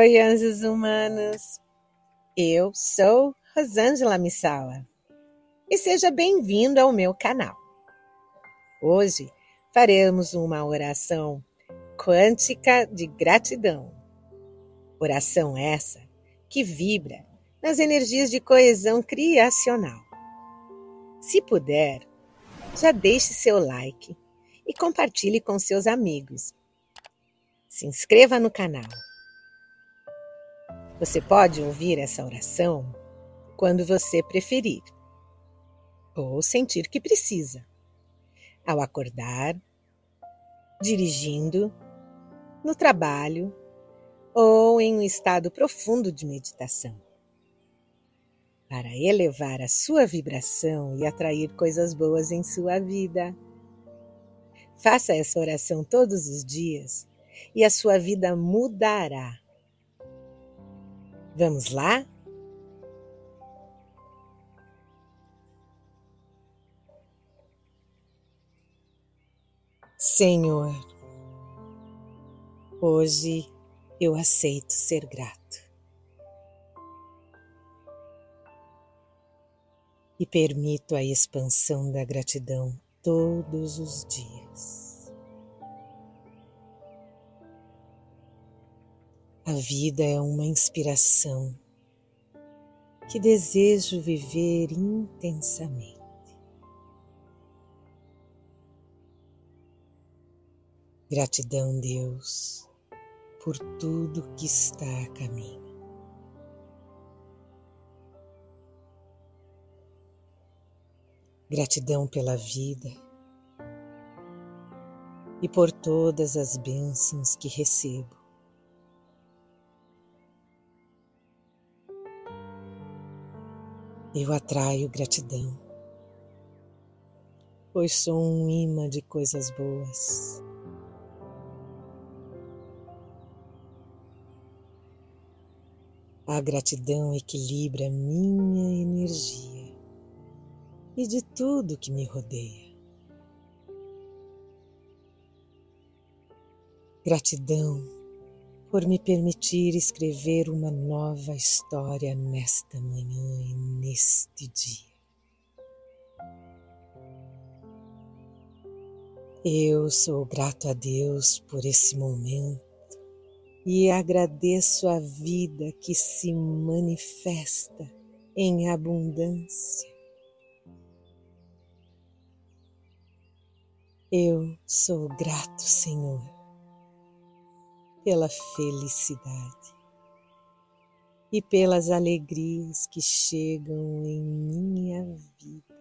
Oi, anjos humanos. Eu sou Rosângela Missawa e seja bem-vindo ao meu canal. Hoje faremos uma oração quântica de gratidão. Oração essa que vibra nas energias de coesão criacional. Se puder, já deixe seu like e compartilhe com seus amigos. Se inscreva no canal. Você pode ouvir essa oração quando você preferir, ou sentir que precisa, ao acordar, dirigindo, no trabalho ou em um estado profundo de meditação para elevar a sua vibração e atrair coisas boas em sua vida. Faça essa oração todos os dias e a sua vida mudará. Vamos lá? Senhor, hoje eu aceito ser grato. e permito a expansão da gratidão todos os dias. A vida é uma inspiração que desejo viver intensamente. Gratidão, Deus, por tudo que está a caminho. Gratidão pela vida e por todas as bênçãos que recebo. Eu atraio gratidão, pois sou um imã de coisas boas. A gratidão equilibra minha energia e de tudo que me rodeia. Gratidão por me permitir escrever uma nova história nesta manhã e neste dia. Eu sou grato a Deus por esse momento e agradeço a vida que se manifesta em abundância Eu sou grato, Senhor, pela felicidade e pelas alegrias que chegam em minha vida.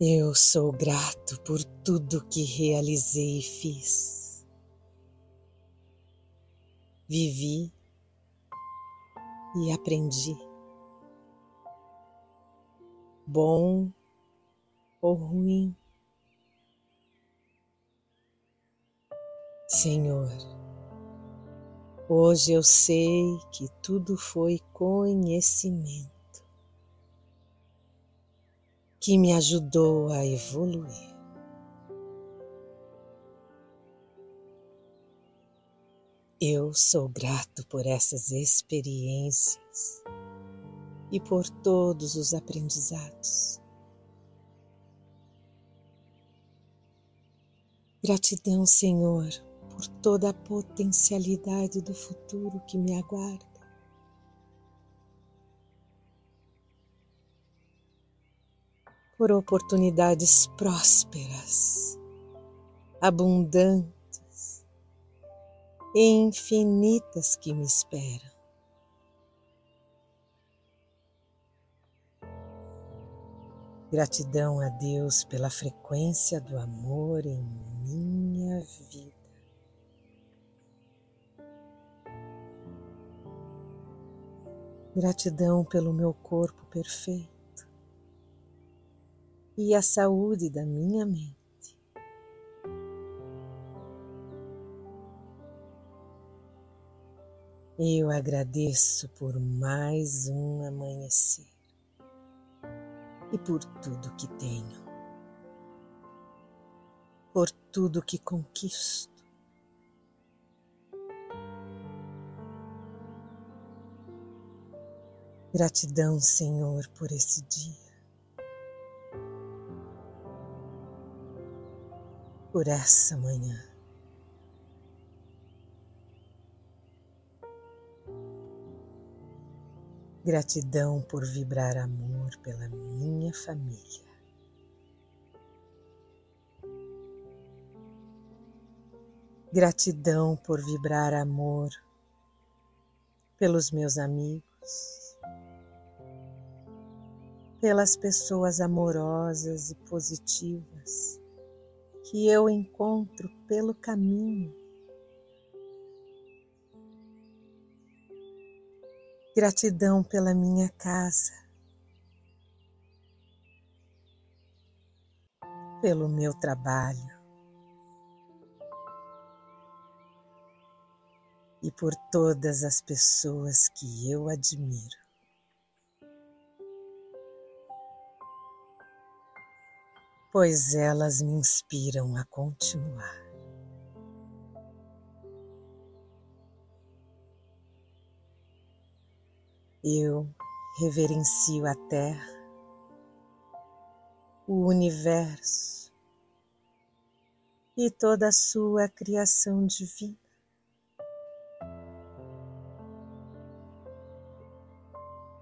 Eu sou grato por tudo que realizei e fiz. Vivi e aprendi bom ou ruim. Senhor, hoje eu sei que tudo foi conhecimento que me ajudou a evoluir. Eu sou grato por essas experiências e por todos os aprendizados. Gratidão, Senhor, por toda a potencialidade do futuro que me aguarda. Por oportunidades prósperas, abundantes e infinitas que me esperam. Gratidão a Deus pela frequência do amor em minha vida. Gratidão pelo meu corpo perfeito e a saúde da minha mente. Eu agradeço por mais um amanhecer e por tudo que tenho, por tudo que conquisto. Gratidão, Senhor, por esse dia. Por essa manhã. Gratidão por vibrar amor pela minha família. Gratidão por vibrar amor pelos meus amigos, pelas pessoas amorosas e positivas que eu encontro pelo caminho. Gratidão pela minha casa, pelo meu trabalho, e por todas as pessoas que eu admiro. Pois elas me inspiram a continuar. Eu reverencio a Terra, o universo e toda a sua criação divina.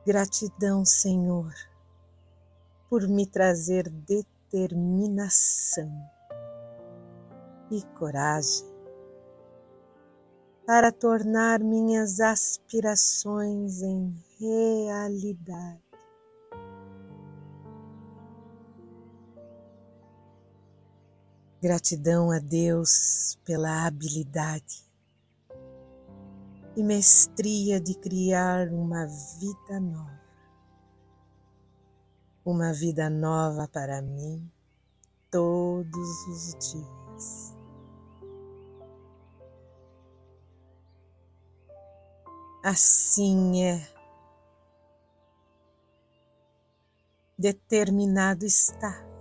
Gratidão, Senhor, por me trazer determinação e coragem para tornar minhas aspirações em realidade. Gratidão a Deus pela habilidade e mestria de criar uma vida nova. Uma vida nova para mim todos os dias. Assim é. Determinado está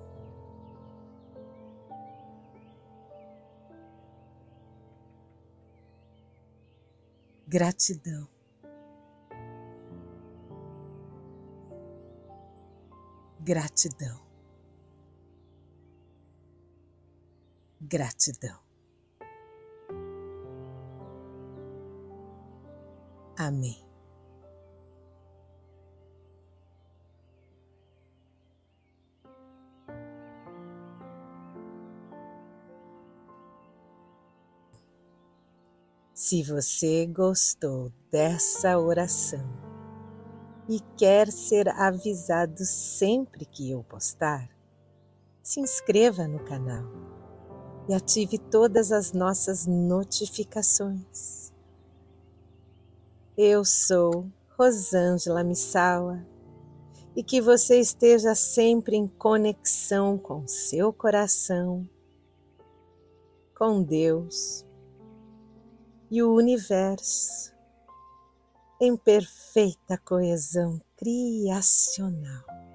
Gratidão. Gratidão. Gratidão. Amém. Se você gostou dessa oração e quer ser avisado sempre que eu postar, se inscreva no canal e ative todas as nossas notificações. Eu sou Rosângela Missawa e que você esteja sempre em conexão com seu coração, com Deus e o universo em perfeita coesão criacional.